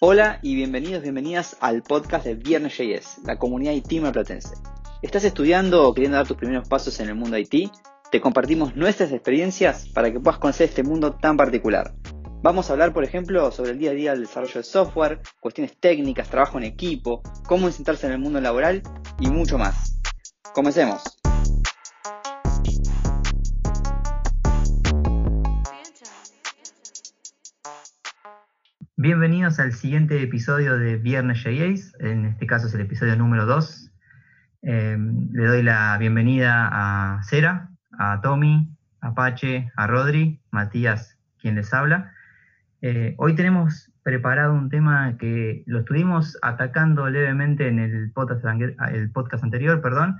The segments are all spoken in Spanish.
Hola y bienvenidos, bienvenidas al podcast de Viernes JS, la comunidad IT platense. ¿Estás estudiando o queriendo dar tus primeros pasos en el mundo IT? Te compartimos nuestras experiencias para que puedas conocer este mundo tan particular. Vamos a hablar, por ejemplo, sobre el día a día del desarrollo de software, cuestiones técnicas, trabajo en equipo, cómo insertarse en el mundo laboral y mucho más. Comencemos. Bienvenidos al siguiente episodio de Viernes JAs, en este caso es el episodio número 2. Eh, le doy la bienvenida a Cera, a Tommy, a Apache, a Rodri, Matías, quien les habla. Eh, hoy tenemos preparado un tema que lo estuvimos atacando levemente en el podcast, el podcast anterior, perdón.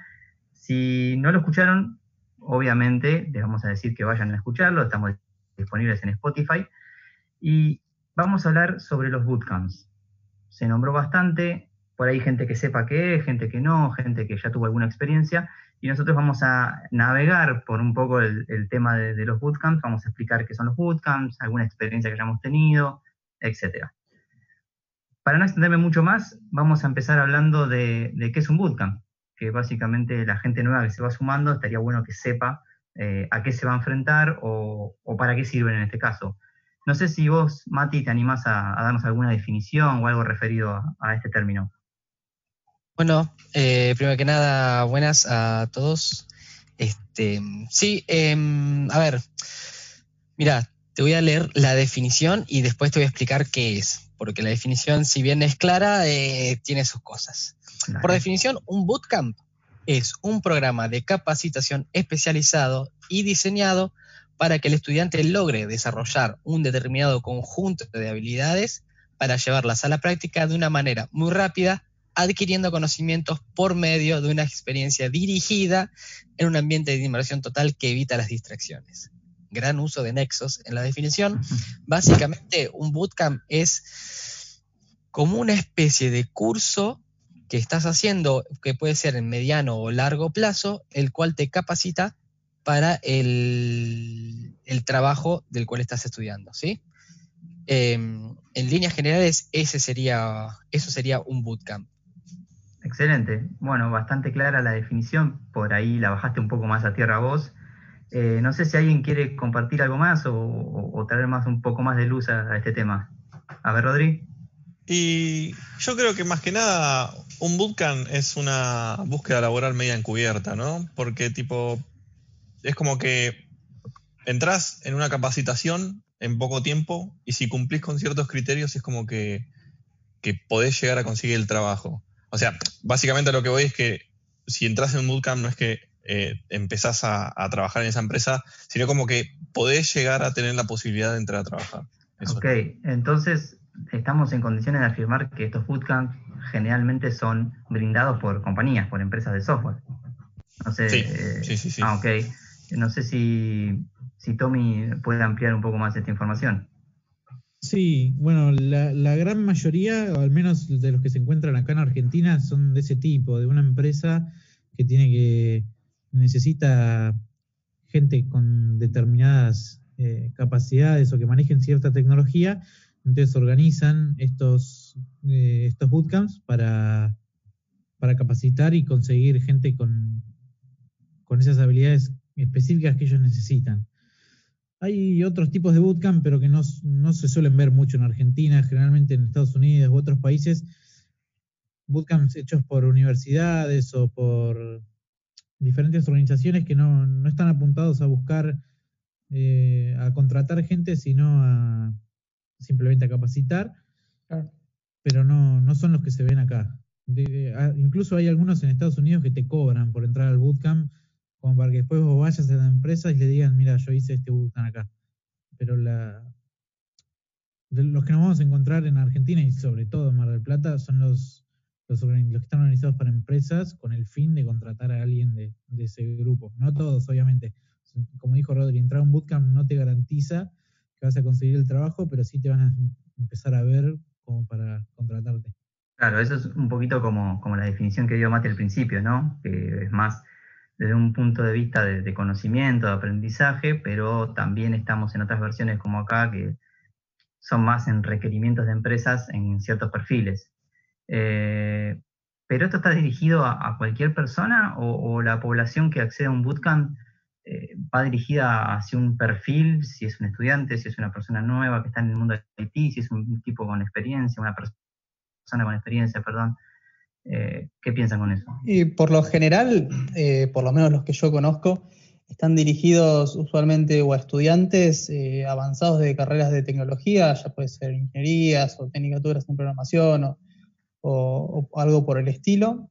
Si no lo escucharon, obviamente les vamos a decir que vayan a escucharlo, estamos disponibles en Spotify. Y vamos a hablar sobre los bootcamps. Se nombró bastante, por ahí gente que sepa qué es, gente que no, gente que ya tuvo alguna experiencia, y nosotros vamos a navegar por un poco el, tema de, los bootcamps, vamos a explicar qué son los bootcamps, alguna experiencia que hayamos tenido, etc. Para no extenderme mucho más, vamos a empezar hablando de, qué es un bootcamp, que básicamente la gente nueva que se va sumando estaría bueno que sepa eh, a qué se va a enfrentar o, para qué sirven en este caso. No sé si vos, Mati, te animás a, darnos alguna definición o algo referido a, este término. Bueno, eh, primero que nada, buenas a todos. Este, sí, em, a ver, mira, te voy a leer la definición y después te voy a explicar qué es, porque la definición, si bien es clara, eh, tiene sus cosas. Por definición, un bootcamp es un programa de capacitación especializado y diseñado para que el estudiante logre desarrollar un determinado conjunto de habilidades para llevarlas a la práctica de una manera muy rápida, adquiriendo conocimientos por medio de una experiencia dirigida en un ambiente de inmersión total que evita las distracciones. Gran uso de nexos en la definición. Básicamente, un bootcamp es como una especie de curso que estás haciendo, que puede ser en mediano o largo plazo, el cual te capacita para el, trabajo del cual estás estudiando, ¿sí? Em, en líneas generales, ese sería, eso sería un bootcamp. Excelente. Bueno, bastante clara la definición. Por ahí la bajaste un poco más a tierra vos. Eh, no sé si alguien quiere compartir algo más o, traer más un poco más de luz a, este tema. A ver, Rodri. Y yo creo que más que nada un bootcamp es una búsqueda laboral media encubierta, ¿no? Porque tipo, es como que entras en una capacitación en poco tiempo y si cumplís con ciertos criterios es como que, podés llegar a conseguir el trabajo. O sea, básicamente lo que voy es que si entras en un bootcamp no es que eh, empezás a, trabajar en esa empresa, sino como que podés llegar a tener la posibilidad de entrar a trabajar. ok, entonces estamos en condiciones de afirmar que estos bootcamps generalmente son brindados por compañías, por empresas de software. No sé, sí, sí, sí, sí. Ah, ok. No sé si, si Tommy puede ampliar un poco más esta información. Sí, bueno, la, gran mayoría, o al menos de los que se encuentran acá en Argentina, son de ese tipo, de una empresa que tiene que necesita gente con determinadas eh, capacidades o que manejen cierta tecnología, entonces organizan estos, eh, estos bootcamps para, para capacitar y conseguir gente con, con esas habilidades específicas que ellos necesitan. Hay otros tipos de bootcamp, pero que no, se suelen ver mucho en Argentina, generalmente en Estados Unidos u otros países. Bootcamps hechos por universidades o por diferentes organizaciones que no, están apuntados a buscar, eh, a contratar gente, sino a simplemente a capacitar, pero no, no son los que se ven acá. incluso hay algunos en Estados Unidos que te cobran por entrar al bootcamp como para que después vos vayas a la empresa y le digan, mira, yo hice este bootcamp acá. Pero la, los que nos vamos a encontrar en Argentina y sobre todo en Mar del Plata son los, los, que están organizados para empresas con el fin de contratar a alguien de, ese grupo. No todos, obviamente. Como dijo Rodri, entrar a un bootcamp no te garantiza que vas a conseguir el trabajo, pero sí te van a empezar a ver como para contratarte. Claro, eso es un poquito como, como la definición que dio Mate al principio, ¿no? Que es más desde un punto de vista de, conocimiento, de aprendizaje, pero también estamos en otras versiones como acá que son más en requerimientos de empresas en ciertos perfiles. Eh, pero esto está dirigido a, cualquier persona o, la población que accede a un bootcamp eh, va dirigida hacia un perfil, si es un estudiante, si es una persona nueva que está en el mundo de IT, si es un tipo con experiencia, una persona con experiencia, perdón. Eh, ¿Qué piensan con eso? Y por lo general, eh, por lo menos los que yo conozco, están dirigidos usualmente o a estudiantes eh, avanzados de carreras de tecnología, ya puede ser ingenierías o tecnicaturas en programación o, algo por el estilo.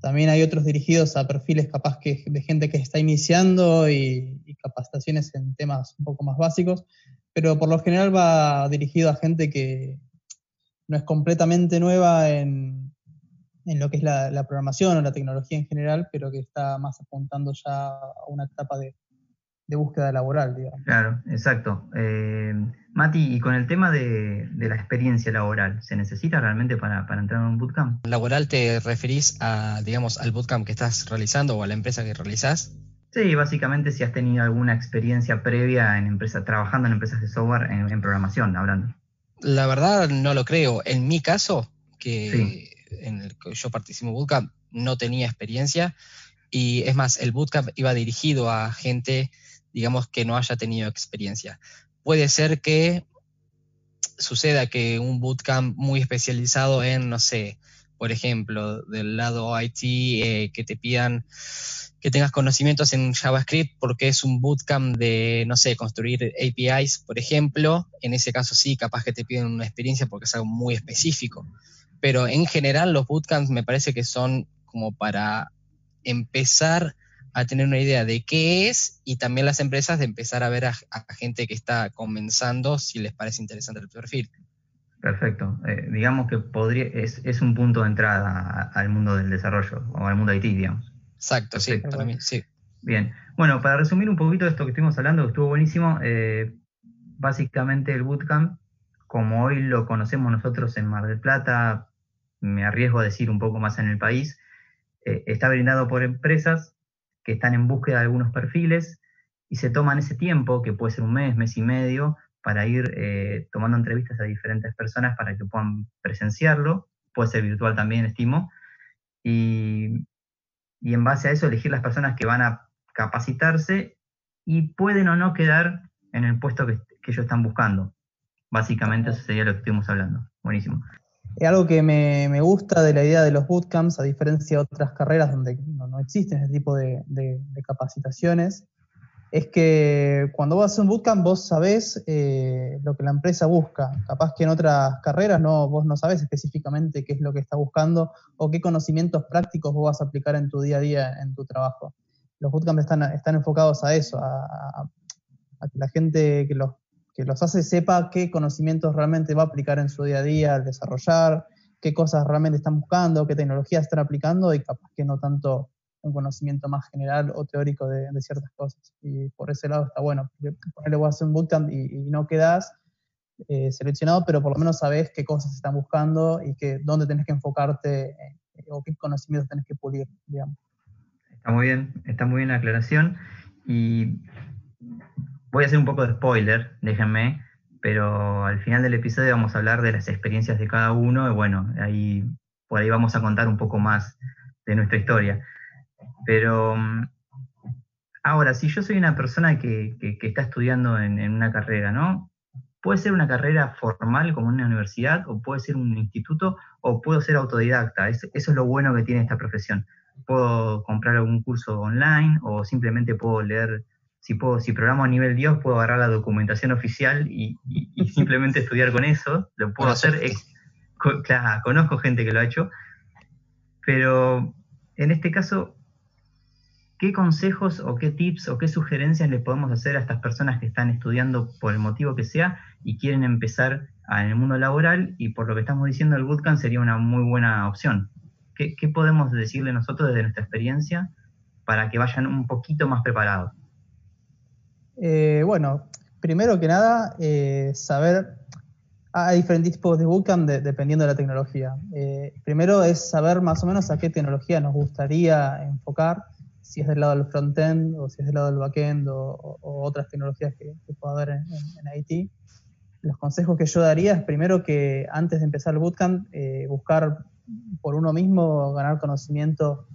también hay otros dirigidos a perfiles capaz que de gente que está iniciando y, y capacitaciones en temas un poco más básicos, pero por lo general va dirigido a gente que, no es completamente nueva en, lo que es la, programación o la tecnología en general, pero que está más apuntando ya a una etapa de, búsqueda laboral, digamos. Claro, exacto. Eh, Mati, y con el tema de, la experiencia laboral, ¿se necesita realmente para, entrar en un bootcamp? ¿Laboral te referís a, digamos, al bootcamp que estás realizando o a la empresa que realizás? Sí, básicamente si has tenido alguna experiencia previa en empresa, trabajando en empresas de software en programación, hablando. La verdad no lo creo. En mi caso, que en el que yo participo en Bootcamp, no tenía experiencia y es más, el Bootcamp iba dirigido a gente, digamos, que no haya tenido experiencia. Puede ser que suceda que un Bootcamp muy especializado en, no sé, por ejemplo, del lado IT, eh, que te pidan que tengas conocimientos en JavaScript porque es un bootcamp de, no sé, construir APIs, por ejemplo. En ese caso sí, capaz que te piden una experiencia porque es algo muy específico. Pero en general los bootcamps me parece que son como para empezar a tener una idea de qué es y también las empresas de empezar a ver a, gente que está comenzando si les parece interesante el perfil. Perfecto. Eh, digamos que podría, es, es, un punto de entrada al mundo del desarrollo o al mundo IT, digamos. Exacto, sí, para mí, sí. Bien. Bueno, para resumir un poquito de esto que estuvimos hablando, que estuvo buenísimo, eh, básicamente el bootcamp, como hoy lo conocemos nosotros en Mar del Plata, me arriesgo a decir un poco más en el país, eh, está brindado por empresas que están en búsqueda de algunos perfiles y se toman ese tiempo, que puede ser un mes, mes y medio, para ir eh, tomando entrevistas a diferentes personas para que puedan presenciarlo, puede ser virtual también, estimo, y y en base a eso elegir las personas que van a capacitarse y pueden o no quedar en el puesto que, ellos están buscando. Básicamente eso sería lo que estuvimos hablando. Buenísimo. Algo que me, gusta de la idea de los bootcamps, a diferencia de otras carreras donde no, existen ese tipo de capacitaciones, es que cuando vos haces un bootcamp vos sabés eh, lo que la empresa busca. Capaz que en otras carreras no, vos no sabés específicamente qué es lo que está buscando o qué conocimientos prácticos vos vas a aplicar en tu día a día, en tu trabajo. Los bootcamps están, están enfocados a eso, a, que la gente que los, que los hace sepa qué conocimientos realmente va a aplicar en su día a día al desarrollar, qué cosas realmente están buscando, qué tecnologías están aplicando y capaz que no tanto un conocimiento más general o teórico de, ciertas cosas. Y por ese lado está bueno, porque le voy a un bootcamp y, no quedas eh, seleccionado, pero por lo menos sabes qué cosas están buscando y que, dónde tenés que enfocarte eh, o qué conocimientos tenés que pulir, digamos. Está muy bien, está muy bien la aclaración. Y voy a hacer un poco de spoiler, déjenme, pero al final del episodio vamos a hablar de las experiencias de cada uno y bueno, ahí por ahí vamos a contar un poco más de nuestra historia. Pero mm, ahora, si yo soy una persona que, está estudiando en, una carrera, ¿no? Puede ser una carrera formal como una universidad, o puede ser un instituto, o puedo ser autodidacta. eso es lo bueno que tiene esta profesión. Puedo comprar algún curso online, o simplemente puedo leer, si puedo, si programo a nivel Dios, puedo agarrar la documentación oficial y, simplemente estudiar con eso. Lo puedo hacer. claro, conozco gente que lo ha hecho. Pero en este caso, ¿qué consejos o qué tips o qué sugerencias le podemos hacer a estas personas que están estudiando por el motivo que sea y quieren empezar en el mundo laboral? Y por lo que estamos diciendo, el bootcamp sería una muy buena opción. ¿Qué, podemos decirle nosotros desde nuestra experiencia para que vayan un poquito más preparados? Eh, bueno, primero que nada, eh, saber Hay diferentes tipos de bootcamp dependiendo de la tecnología. Eh, primero es saber más o menos a qué tecnología nos gustaría enfocar, si es del lado del frontend o si es del lado del backend o, otras tecnologías que, pueda haber en, en, IT. Los consejos que yo daría es primero que antes de empezar el bootcamp, eh, buscar por uno mismo, ganar conocimiento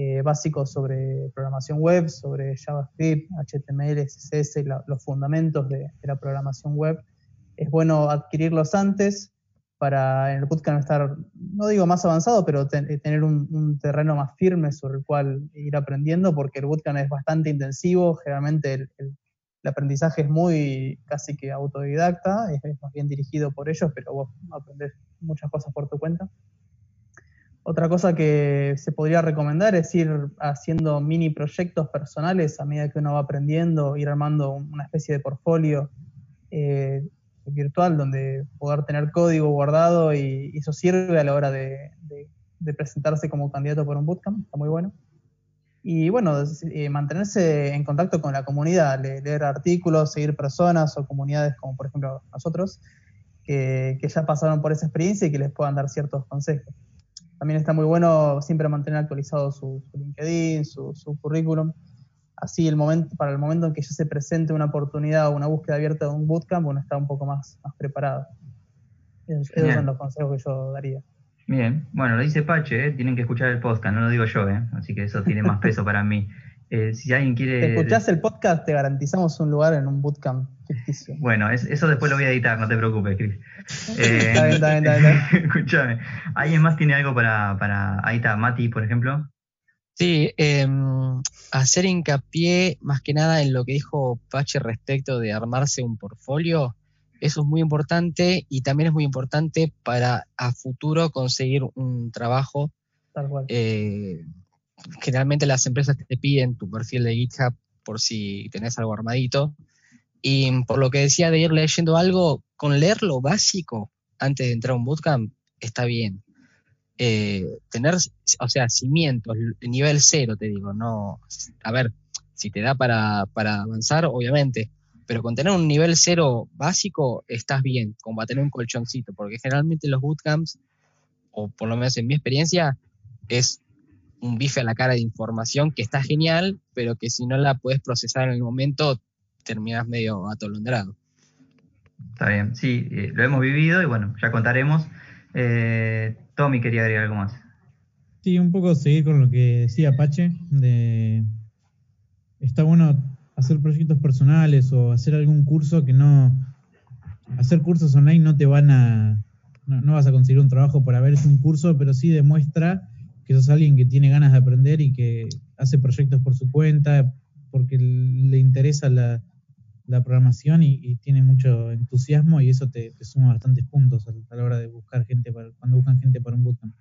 eh, básico sobre programación web, sobre JavaScript, HTML, CSS, los fundamentos de, la programación web. Es bueno adquirirlos antes para en el bootcamp estar, no digo más avanzado, pero tener un, terreno más firme sobre el cual ir aprendiendo, porque el bootcamp es bastante intensivo, generalmente el, aprendizaje es muy casi que autodidacta, es, más bien dirigido por ellos, pero vos aprendés muchas cosas por tu cuenta. Otra cosa que se podría recomendar es ir haciendo mini proyectos personales a medida que uno va aprendiendo, ir armando una especie de portfolio eh, virtual donde poder tener código guardado y, eso sirve a la hora de, presentarse como candidato por un bootcamp, está muy bueno. Y bueno, eh, mantenerse en contacto con la comunidad, leer, artículos, seguir personas o comunidades como por ejemplo nosotros, que ya pasaron por esa experiencia y que les puedan dar ciertos consejos. También está muy bueno siempre mantener actualizado su, LinkedIn, su, currículum. Así el momento, para el momento en que ya se presente una oportunidad o una búsqueda abierta de un bootcamp, uno está un poco más, más preparado. Esos, son los consejos que yo daría. Bien, bueno, lo dice Pache, ¿eh? tienen que escuchar el podcast, no lo digo yo, ¿eh? así que eso tiene más peso para mí. Eh, si alguien quiere... Si escuchás el podcast, te garantizamos un lugar en un bootcamp ficticio. Bueno, eso después lo voy a editar, no te preocupes, Chris. Eh, está bien, está bien, está bien. Escúchame, ¿alguien más tiene algo para, para... Ahí está, Mati, por ejemplo? Sí, em, hacer hincapié más que nada en lo que dijo Pache respecto de armarse un portfolio. Eso es muy importante y también es muy importante para a futuro conseguir un trabajo Tal cual. Generalmente las empresas te piden tu perfil de GitHub por si tenés algo armadito. Y por lo que decía de ir leyendo algo, con leer lo básico antes de entrar a un bootcamp está bien. Eh, tener, o sea, cimientos, nivel cero, te digo, no. A ver, si te da para, para avanzar, obviamente, pero con tener un nivel cero básico estás bien, como para tener un colchoncito, porque generalmente los bootcamps, o por lo menos en mi experiencia, es un bife a la cara de información que está genial, pero que si no la puedes procesar en el momento, terminas medio atolondrado. Está bien, sí, eh, lo hemos vivido y bueno, ya contaremos. Eh, Tommy quería agregar algo más. Sí, un poco seguir con lo que decía Apache, de está bueno hacer proyectos personales o hacer algún curso que no, hacer cursos online no te van a, no, no vas a conseguir un trabajo por haber hecho un curso, pero sí demuestra que sos alguien que tiene ganas de aprender y que hace proyectos por su cuenta, porque le interesa la, programación y, tiene mucho entusiasmo y eso te, suma bastantes puntos a, la hora de buscar gente para, cuando buscan gente para un bootcamp.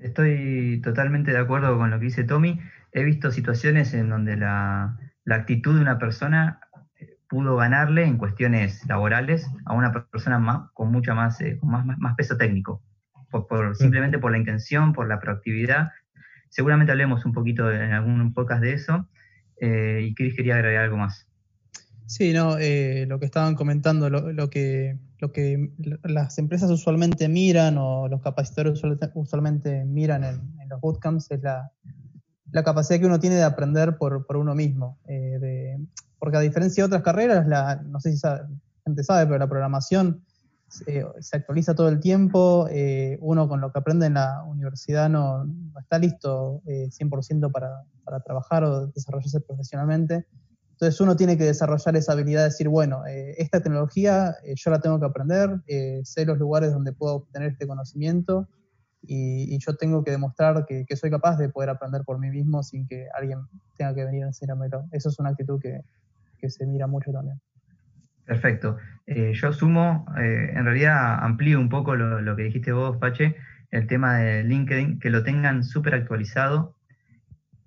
Estoy totalmente de acuerdo con lo que dice Tommy. He visto situaciones en donde la, actitud de una persona eh, pudo ganarle en cuestiones laborales a una persona más, con mucha más, eh, con más, más peso técnico por, simplemente por la intención, por la proactividad. Seguramente hablemos un poquito en algún podcast de eso. Eh, y Chris quería agregar algo más. Sí, no, eh, lo que estaban comentando, lo, que, lo que las empresas usualmente miran o los capacitadores usualmente miran en, los bootcamps es la, capacidad que uno tiene de aprender por, uno mismo. Eh, porque a diferencia de otras carreras, la, no sé si la gente sabe, pero la programación eh, se actualiza todo el tiempo, eh, uno con lo que aprende en la universidad no, está listo 100% eh, para, para, trabajar o desarrollarse profesionalmente. Entonces uno tiene que desarrollar esa habilidad de decir, bueno, esta tecnología yo la tengo que aprender, sé los lugares donde puedo obtener este conocimiento y, yo tengo que demostrar que, soy capaz de poder aprender por mí mismo sin que alguien tenga que venir a enseñármelo. Eso es una actitud que, que se mira mucho también. Perfecto. Eh, yo sumo, eh, en realidad amplío un poco lo, que dijiste vos, Pache, el tema de LinkedIn, que lo tengan súper actualizado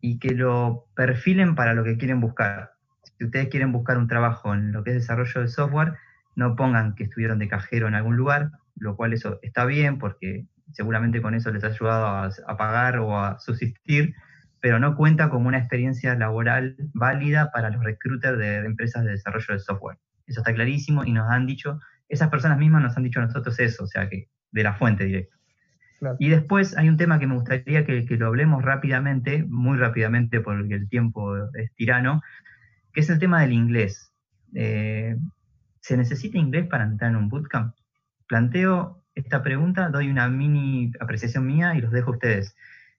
y que lo perfilen para lo que quieren buscar. Si ustedes quieren buscar un trabajo en lo que es desarrollo de software, no pongan que estuvieron de cajero en algún lugar, lo cual eso está bien porque seguramente con eso les ha ayudado a, a pagar o a subsistir, pero no cuenta como una experiencia laboral válida para los recruiters de empresas de desarrollo de software. Eso está clarísimo y nos han dicho esas personas mismas nos han dicho a nosotros eso, o sea, que de la fuente directa. Y después hay un tema que me gustaría que, lo hablemos rápidamente, muy rápidamente porque el tiempo es tirano, que es el tema del inglés. Eh, ¿Se necesita inglés para entrar en un bootcamp? Planteo esta pregunta, doy una mini apreciación mía y los dejo a ustedes.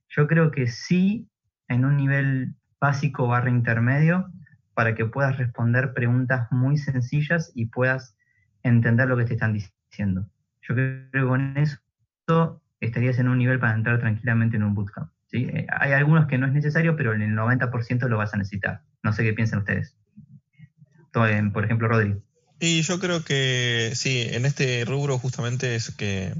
Yo creo que sí, en un nivel básico barra intermedio, para que puedas responder preguntas muy sencillas y puedas entender lo que te están diciendo. Yo creo que con eso estarías en un nivel para entrar tranquilamente en un bootcamp. Eh, hay algunos que no es necesario, pero en el 90% lo vas a necesitar. No sé qué piensan ustedes. Por ejemplo, Rodri. Y yo creo que sí, en este rubro justamente es que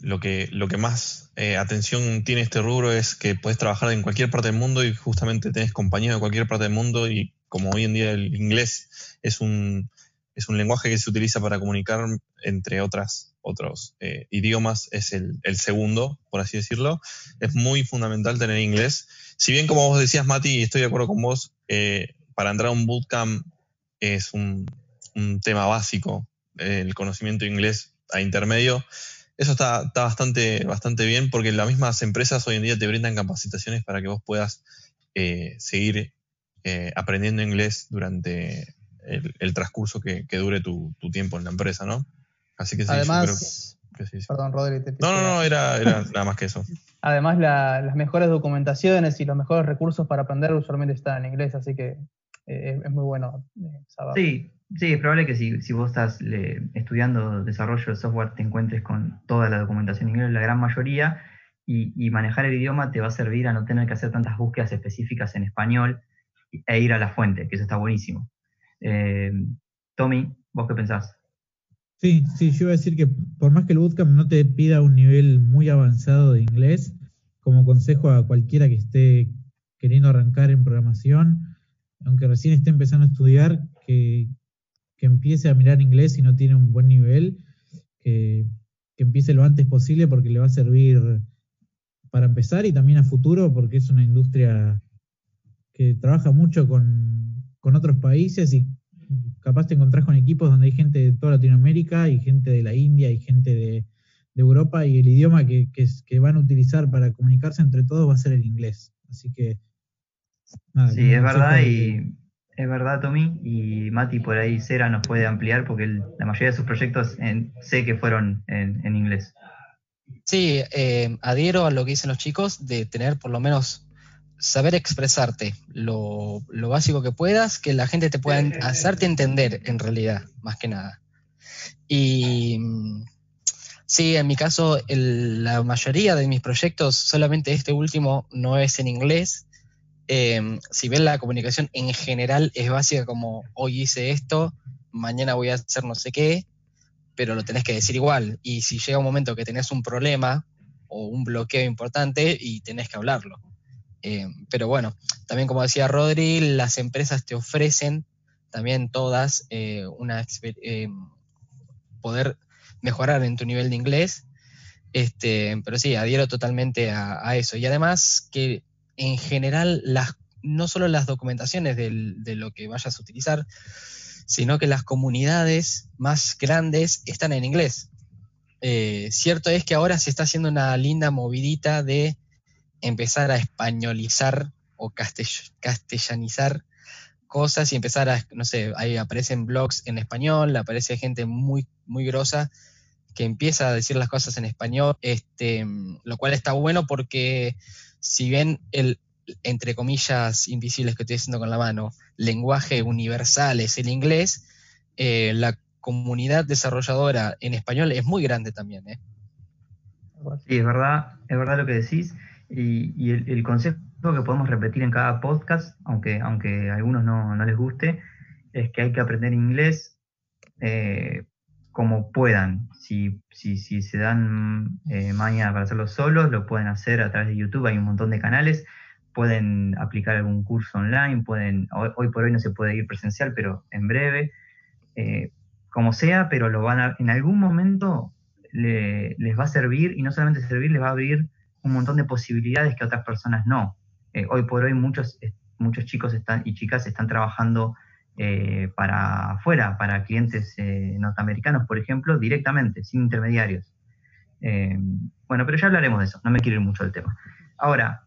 lo que, lo que más eh, atención tiene este rubro es que puedes trabajar en cualquier parte del mundo y justamente tenés compañeros de cualquier parte del mundo y como hoy en día el inglés es un, es un lenguaje que se utiliza para comunicar entre otras, otros eh, idiomas, es el, segundo, por así decirlo. Es muy fundamental tener inglés. Si bien, como vos decías, Mati, y estoy de acuerdo con vos, eh, para entrar a un bootcamp es un, tema básico, el conocimiento de inglés a intermedio. Eso está, bastante, bastante bien porque las mismas empresas hoy en día te brindan capacitaciones para que vos puedas eh, aprendiendo inglés durante el, transcurso que, dure tu, tiempo en la empresa, ¿no? Así que sí, Además, Perdón, Rodri, te No, no, no, era, nada más que eso. Además, las mejores documentaciones y los mejores recursos para aprender usualmente están en inglés, así que eh, es muy bueno eh, saber. Sí, sí, es probable que si, si vos estás estudiando desarrollo de software te encuentres con toda la documentación en inglés, la gran mayoría, y, y, manejar el idioma te va a servir a no tener que hacer tantas búsquedas específicas en español e ir a la fuente, que eso está buenísimo. Eh, Tommy, ¿vos qué pensás? Sí, sí, yo iba a decir que por más que el bootcamp no te pida un nivel muy avanzado de inglés, como consejo a cualquiera que esté queriendo arrancar en programación, aunque recién esté empezando a estudiar, que, empiece a mirar inglés si no tiene un buen nivel, que, que empiece lo antes posible porque le va a servir para empezar y también a futuro porque es una industria que trabaja mucho con con otros países y capaz te encontrás con equipos donde hay gente de toda Latinoamérica y gente de la India y gente de, Europa y el idioma que, que, van a utilizar para comunicarse entre todos va a ser el inglés. Así que... sí, es verdad y es verdad Tommy y Mati por ahí Cera nos puede ampliar porque la mayoría de sus proyectos sé que fueron en, inglés. Sí, eh, adhiero a lo que dicen los chicos de tener por lo menos saber expresarte lo, básico que puedas, que la gente te pueda hacerte entender en realidad, más que nada. Y sí, en mi caso, la mayoría de mis proyectos, solamente este último no es en inglés. Em, si ven la comunicación en general es básica como hoy hice esto, mañana voy a hacer no sé qué, pero lo tenés que decir igual. Y si llega un momento que tenés un problema o un bloqueo importante y tenés que hablarlo. Eh, pero bueno, también como decía Rodri, las empresas te ofrecen también todas eh, una eh, poder mejorar en tu nivel de inglés. Este, pero sí, adhiero totalmente a, eso. Y además que en general las, no solo las documentaciones de lo que vayas a utilizar, sino que las comunidades más grandes están en inglés. cierto es que ahora se está haciendo una linda movidita de empezar a españolizar o castellanizar cosas y empezar a, no sé, ahí aparecen blogs en español, aparece gente muy, muy grosa que empieza a decir las cosas en español, este, lo cual está bueno porque si bien el, entre comillas, invisibles que estoy diciendo con la mano, lenguaje universal es el inglés, eh, la comunidad desarrolladora en español es muy grande también. ¿eh? Sí, es verdad, es verdad lo que decís. Y, el, consejo que podemos repetir en cada podcast, aunque, aunque a algunos no, les guste, es que hay que aprender inglés eh, como puedan. Si, si, si se dan eh, para hacerlo solos, lo pueden hacer a través de YouTube, hay un montón de canales, pueden aplicar algún curso online, pueden, hoy, por hoy no se puede ir presencial, pero en breve, eh, como sea, pero lo van a, en algún momento les va a servir y no solamente servir, les va a abrir un montón de posibilidades que otras personas no. Eh, hoy por hoy muchos, muchos chicos están, y chicas están trabajando eh, para afuera, para clientes eh, norteamericanos, por ejemplo, directamente, sin intermediarios. Bueno, pero ya hablaremos de eso, no me quiero ir mucho del tema. Ahora,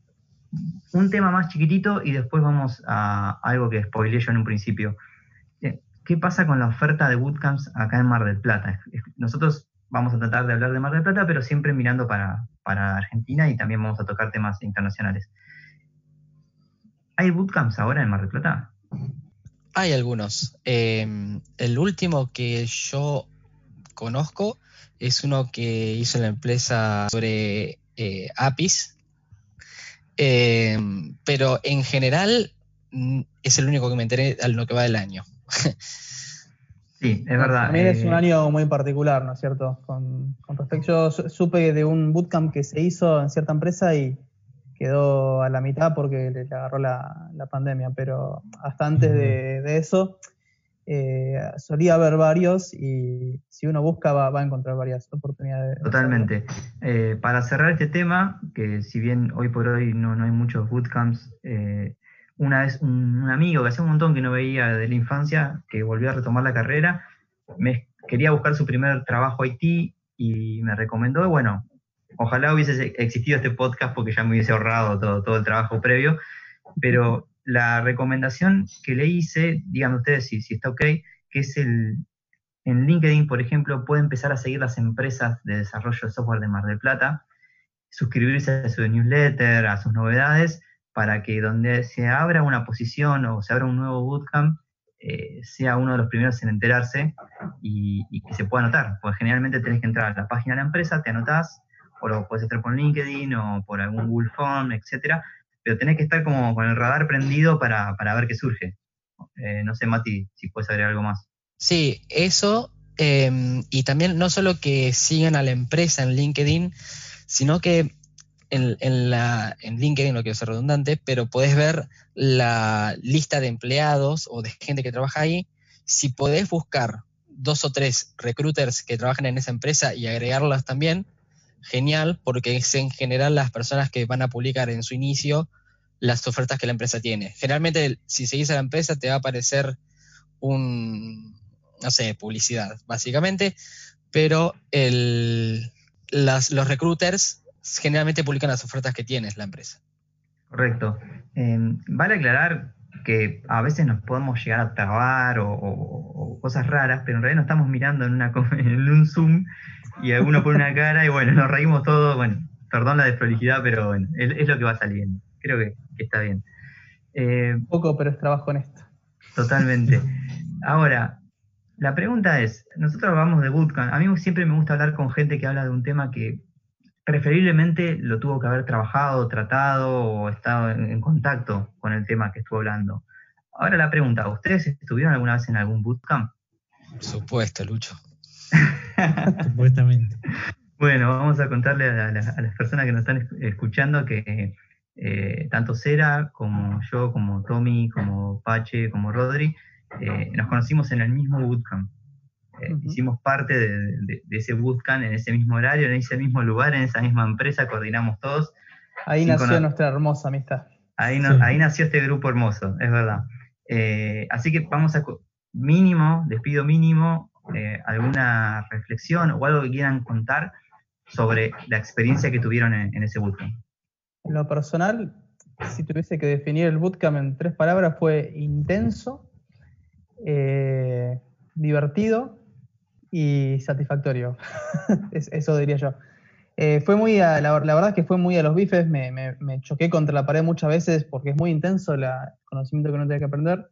un tema más chiquitito y después vamos a algo que spoileé yo en un principio. ¿Qué pasa con la oferta de bootcamps acá en Mar del Plata? Nosotros vamos a tratar de hablar de Mar del Plata, pero siempre mirando para, para Argentina y también vamos a tocar temas internacionales. ¿Hay bootcamps ahora en Mar del Plata? Hay algunos. Em, el último que yo conozco es uno que hizo la empresa sobre eh, APIs, em, pero en general es el único que me enteré a lo que va del año. Sí, es verdad. También es un eh, año muy particular, ¿no es cierto? Con, respecto, yo supe de un bootcamp que se hizo en cierta empresa y quedó a la mitad porque le, agarró la, pandemia, pero hasta antes de, eso eh, solía haber varios y si uno busca va, a encontrar varias oportunidades. Totalmente. Eh, para cerrar este tema, que si bien hoy por hoy no, hay muchos bootcamps, eh, una vez un, amigo que hace un montón que no veía de la infancia, que volvió a retomar la carrera, me quería buscar su primer trabajo IT y me recomendó, bueno, ojalá hubiese existido este podcast porque ya me hubiese ahorrado todo, todo el trabajo previo, pero la recomendación que le hice, díganme ustedes si, si está ok, que es el, en LinkedIn, por ejemplo, puede empezar a seguir las empresas de desarrollo de software de Mar del Plata, suscribirse a su newsletter, a sus novedades, para que donde se abra una posición o se abra un nuevo bootcamp, eh, sea uno de los primeros en enterarse y, que se pueda anotar. Porque generalmente tenés que entrar a la página de la empresa, te anotás, o lo puedes hacer por LinkedIn o por algún Google Form, etcétera, pero tenés que estar como con el radar prendido para, ver qué surge. Eh, no sé, Mati, si puedes agregar algo más. Sí, eso, em, y también no solo que sigan a la empresa en LinkedIn, sino que en, LinkedIn, no quiero ser redundante, pero podés ver la lista de empleados o de gente que trabaja ahí. Si podés buscar dos o tres recruiters que trabajan en esa empresa y agregarlas también, genial porque es en general las personas que van a publicar en su inicio las ofertas que la empresa tiene. Generalmente, si seguís a la empresa, te va a aparecer un, no sé, publicidad, básicamente, pero el, los recruiters generalmente publican las ofertas que tiene la empresa. Correcto. Em, vale aclarar que a veces nos podemos llegar a trabar o, cosas raras, pero en realidad no estamos mirando en, una, en un Zoom y alguno pone una cara y bueno, nos reímos todos, bueno, perdón la desprolijidad, pero bueno, es, lo que va saliendo. Creo que, está bien. Eh, Poco, pero es trabajo en esto. Totalmente. Ahora, la pregunta es, nosotros hablamos de bootcamp, a mí siempre me gusta hablar con gente que habla de un tema que preferiblemente lo tuvo que haber trabajado, tratado o estado en, contacto con el tema que estuvo hablando. Ahora la pregunta, ¿ustedes estuvieron alguna vez en algún bootcamp? Por supuesto, Lucho. Supuestamente. Bueno, vamos a contarle a, las personas que nos están escuchando que eh, tanto Cera como yo, como Tommy, como Pache, como Rodri, eh, nos conocimos en el mismo bootcamp. Eh, hicimos parte de, ese bootcamp en ese mismo horario, en ese mismo lugar, en esa misma empresa, coordinamos todos. Ahí nació nuestra hermosa amistad. Ahí, ahí nació este grupo hermoso, es verdad. así que vamos a, mínimo, despido mínimo, eh, alguna reflexión o algo que quieran contar sobre la experiencia que tuvieron en, ese bootcamp. En lo personal, si tuviese que definir el bootcamp en tres palabras, fue intenso, eh, divertido y satisfactorio. Eso diría yo. Eh, fue muy la, verdad es que fue muy a los bifes, me, me, choqué contra la pared muchas veces porque es muy intenso el conocimiento que uno tiene que aprender.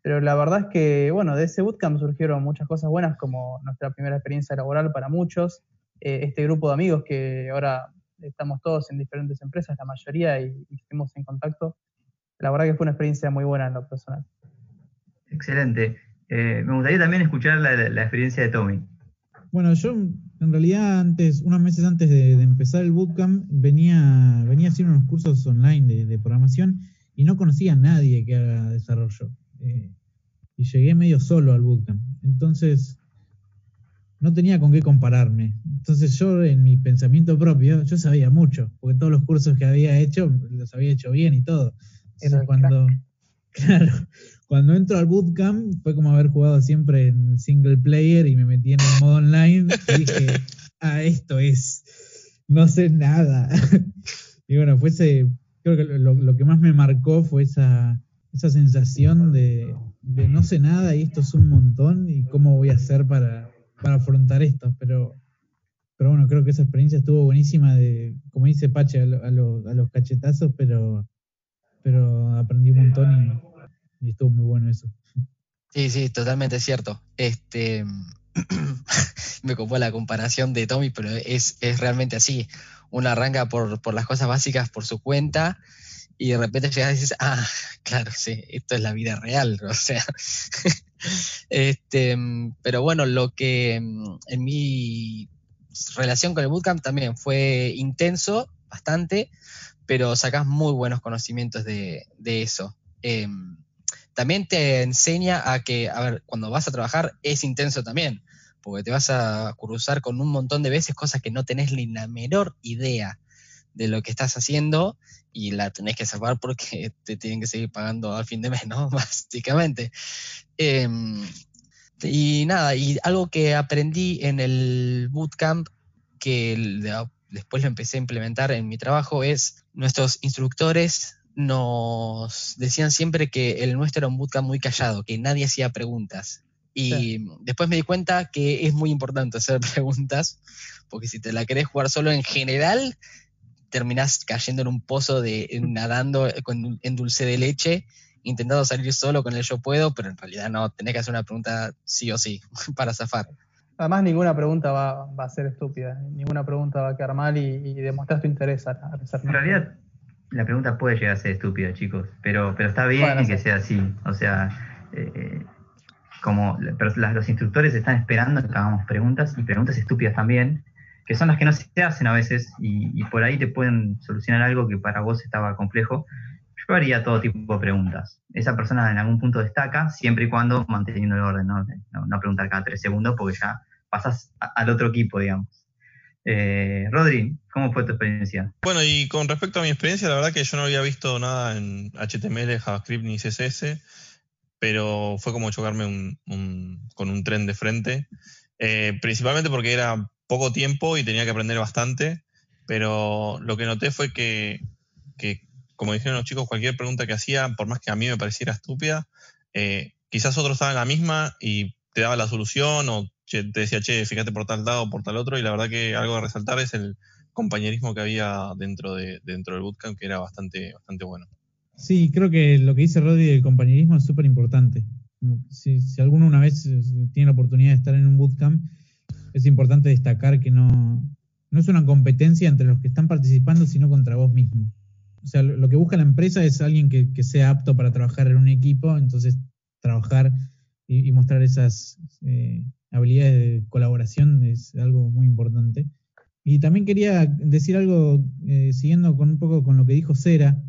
Pero la verdad es que, bueno, de ese bootcamp surgieron muchas cosas buenas, como nuestra primera experiencia laboral para muchos, eh, este grupo de amigos que ahora estamos todos en diferentes empresas, la mayoría, y, estuvimos en contacto. La verdad que fue una experiencia muy buena en lo personal. Excelente. Eh, me gustaría también escuchar la, experiencia de Tommy. Bueno, yo en realidad antes, unos meses antes de, empezar el bootcamp, venía, venía haciendo unos cursos online de, de programación y no conocía a nadie que haga desarrollo. Eh, y llegué medio solo al bootcamp. Entonces, no tenía con qué compararme. Entonces yo en mi pensamiento propio, yo sabía mucho, porque todos los cursos que había hecho los había hecho bien y todo. cuando, claro, cuando entro al bootcamp fue como haber jugado siempre en single player y me metí en el modo online y dije, ah, esto es, no sé nada. y bueno, fue ese, creo que lo, que más me marcó fue esa, esa sensación de, de, no sé nada y esto es un montón y cómo voy a hacer para, para afrontar esto. Pero, pero bueno, creo que esa experiencia estuvo buenísima de, como dice Pache, a, a los cachetazos, pero, pero aprendí un montón y y estuvo muy bueno eso. Sí, sí, totalmente cierto. Este me copó la comparación de Tommy, pero es, es realmente así. Uno arranca por, por, las cosas básicas por su cuenta y de repente llegas y dices, ah, claro, sí, esto es la vida real, o sea. este, pero bueno, lo que en mi relación con el bootcamp también fue intenso, bastante, pero sacas muy buenos conocimientos de, de eso. Eh, también te enseña a que, a ver, cuando vas a trabajar es intenso también, porque te vas a cruzar con un montón de veces cosas que no tenés ni la menor idea de lo que estás haciendo y la tenés que salvar porque te tienen que seguir pagando al fin de mes, ¿no? Básicamente. Em, y nada, y algo que aprendí en el bootcamp, que después lo empecé a implementar en mi trabajo, es nuestros instructores nos decían siempre que el nuestro era un bootcamp muy callado, que nadie hacía preguntas. Y después me di cuenta que es muy importante hacer preguntas, porque si te la querés jugar solo en general, terminás cayendo en un pozo de nadando con, en dulce de leche, intentando salir solo con el yo puedo, pero en realidad no, tenés que hacer una pregunta sí o sí para zafar. Además, ninguna pregunta va, a ser estúpida, ninguna pregunta va a quedar mal y, y demostrar tu interés a, a En realidad, la pregunta puede llegar a ser estúpida, chicos, pero, pero está bien que sea así. O sea, eh, como pero los instructores están esperando que hagamos preguntas y preguntas estúpidas también, que son las que no se hacen a veces y, por ahí te pueden solucionar algo que para vos estaba complejo. Yo haría todo tipo de preguntas. Esa persona en algún punto destaca, siempre y cuando manteniendo el orden, no, no, preguntar cada tres segundos porque ya pasas al otro equipo, digamos. Eh, Rodri, ¿cómo fue tu experiencia? Bueno, y con respecto a mi experiencia, la verdad que yo no había visto nada en HTML, JavaScript ni CSS, pero fue como chocarme con un tren de frente, eh, principalmente porque era poco tiempo y tenía que aprender bastante, pero lo que noté fue que, como dijeron los chicos, cualquier pregunta que hacía, por más que a mí me pareciera estúpida, eh, quizás otros estaban la misma y te daba la solución o te decía, che, fíjate por tal lado por tal otro, y la verdad que algo a resaltar es el compañerismo que había dentro, de, dentro del bootcamp, que era bastante, bastante bueno. Sí, creo que lo que dice Rodri del compañerismo es súper importante. Si, alguno una vez eh, tiene la oportunidad de estar en un bootcamp, es importante destacar que no, no es una competencia entre los que están participando, sino contra vos mismo. O sea, lo, que busca la empresa es alguien que, que, sea apto para trabajar en un equipo, entonces trabajar y, mostrar esas eh, habilidades de colaboración es algo muy importante. Y también quería decir algo, eh, siguiendo con un poco con lo que dijo Cera,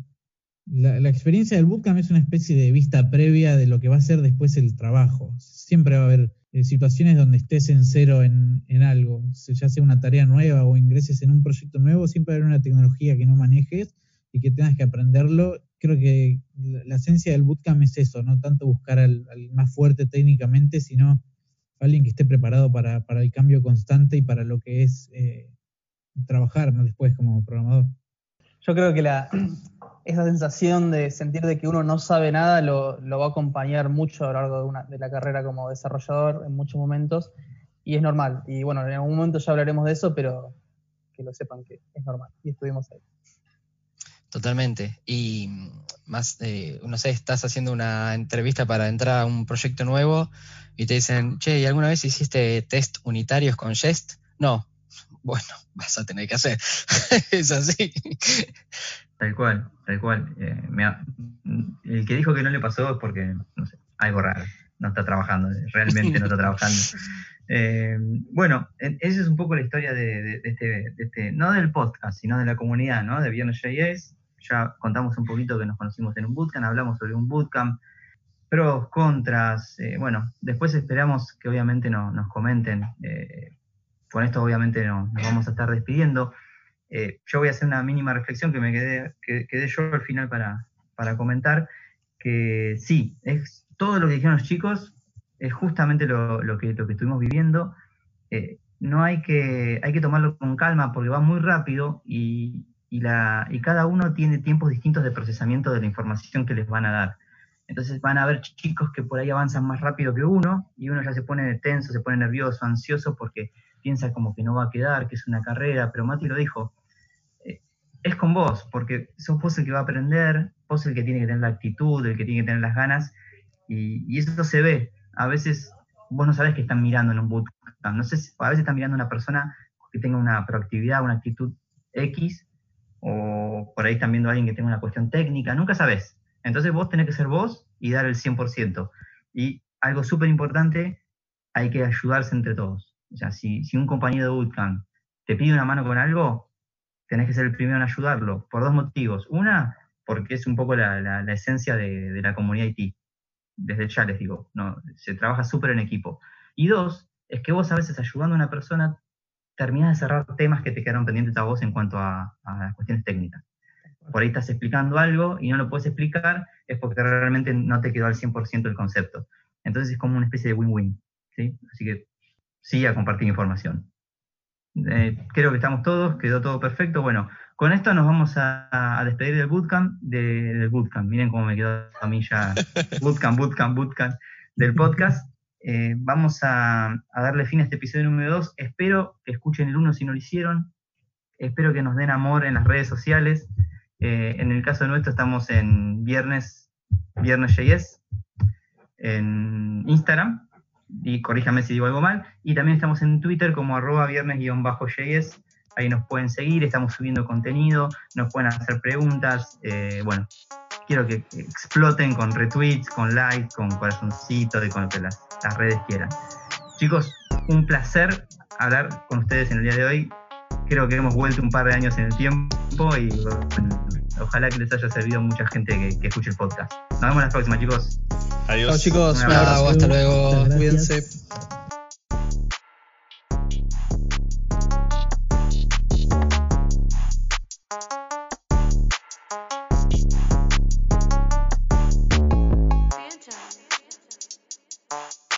la, experiencia del bootcamp es una especie de vista previa de lo que va a ser después el trabajo. Siempre va a haber eh, situaciones donde estés en cero en, en, algo, ya sea una tarea nueva o ingreses en un proyecto nuevo, siempre va a haber una tecnología que no manejes y que tengas que aprenderlo. Creo que la, esencia del bootcamp es eso, no tanto buscar al más fuerte técnicamente, sino alguien que esté preparado para, el cambio constante y para lo que es eh, trabajar después como programador. Yo creo que la, esa sensación de sentir de que uno no sabe nada lo, va a acompañar mucho a lo largo de, una, de la carrera como desarrollador en muchos momentos y es normal. Y bueno, en algún momento ya hablaremos de eso, pero que lo sepan que es normal y estuvimos ahí. Totalmente. Y más, eh, no sé, estás haciendo una entrevista para entrar a un proyecto nuevo y te dicen, che, ¿y alguna vez hiciste test unitarios con Jest? No. Bueno, vas a tener que hacer. es así. Tal cual, tal cual. Eh, el que dijo que no le pasó es porque, no sé, algo raro. No está trabajando, realmente no está trabajando. Eh, bueno, esa es un poco la historia de, este, de, este, no del podcast, sino de la comunidad, ¿no? De Viernes JS ya contamos un poquito que nos conocimos en un bootcamp, hablamos sobre un bootcamp, pros, contras, eh, bueno, después esperamos que obviamente nos comenten. Eh, con esto obviamente nos vamos a estar despidiendo. Eh, yo voy a hacer una mínima reflexión que me quedé, que, quedé yo al final para, para comentar, que sí, es todo lo que dijeron los chicos es justamente lo, que, lo que estuvimos viviendo. No hay que, hay que tomarlo con calma porque va muy rápido y, la, y cada uno tiene tiempos distintos de procesamiento de la información que les van a dar. Entonces van a haber chicos que por ahí avanzan más rápido que uno y uno ya se pone tenso, se pone nervioso, ansioso porque piensa como que no va a quedar, que es una carrera, pero Mati lo dijo, eh, es con vos, porque sos vos el que va a aprender, vos el que tiene que tener la actitud, el que tiene que tener las ganas, y, y eso se ve. A veces vos no sabés que están mirando en un bootcamp, no sé a veces están mirando a una persona que tenga una proactividad, una actitud X, o por ahí están viendo a alguien que tenga una cuestión técnica, nunca sabés. Entonces vos tenés que ser vos y dar el 100%. Y algo súper importante, hay que ayudarse entre todos. O sea, si, un compañero de bootcamp te pide una mano con algo, tenés que ser el primero en ayudarlo, por dos motivos. Una, porque es un poco la, esencia de, la comunidad IT. Desde ya les digo, no, se trabaja súper en equipo. Y dos, es que vos a veces ayudando a una persona terminás de cerrar temas que te quedaron pendientes a vos en cuanto a, a las cuestiones técnicas por ahí estás explicando algo y no lo puedes explicar, es porque realmente no te quedó al 100% el concepto. Entonces es como una especie de win-win. ¿sí? Así que sí a compartir información. Eh, creo que estamos todos, quedó todo perfecto. Bueno, con esto nos vamos a, despedir del bootcamp, del bootcamp. Miren cómo me quedó a mí ya bootcamp, bootcamp, bootcamp del podcast. Eh, vamos a, darle fin a este episodio número 2. Espero que escuchen el 1 si no lo hicieron. Espero que nos den amor en las redes sociales. Eh, en el caso nuestro estamos en viernes, viernes JS, en Instagram, y corríjame si digo algo mal, y también estamos en Twitter como arroba viernes-js, ahí nos pueden seguir, estamos subiendo contenido, nos pueden hacer preguntas, eh, bueno, quiero que exploten con retweets, con likes, con corazoncitos y con lo que las, las redes quieran. Chicos, un placer hablar con ustedes en el día de hoy. Creo que hemos vuelto un par de años en el tiempo y ojalá que les haya servido a mucha gente que, escuche el podcast. Nos vemos la próxima, chicos. Adiós. Chao, chicos. hasta luego. Cuídense.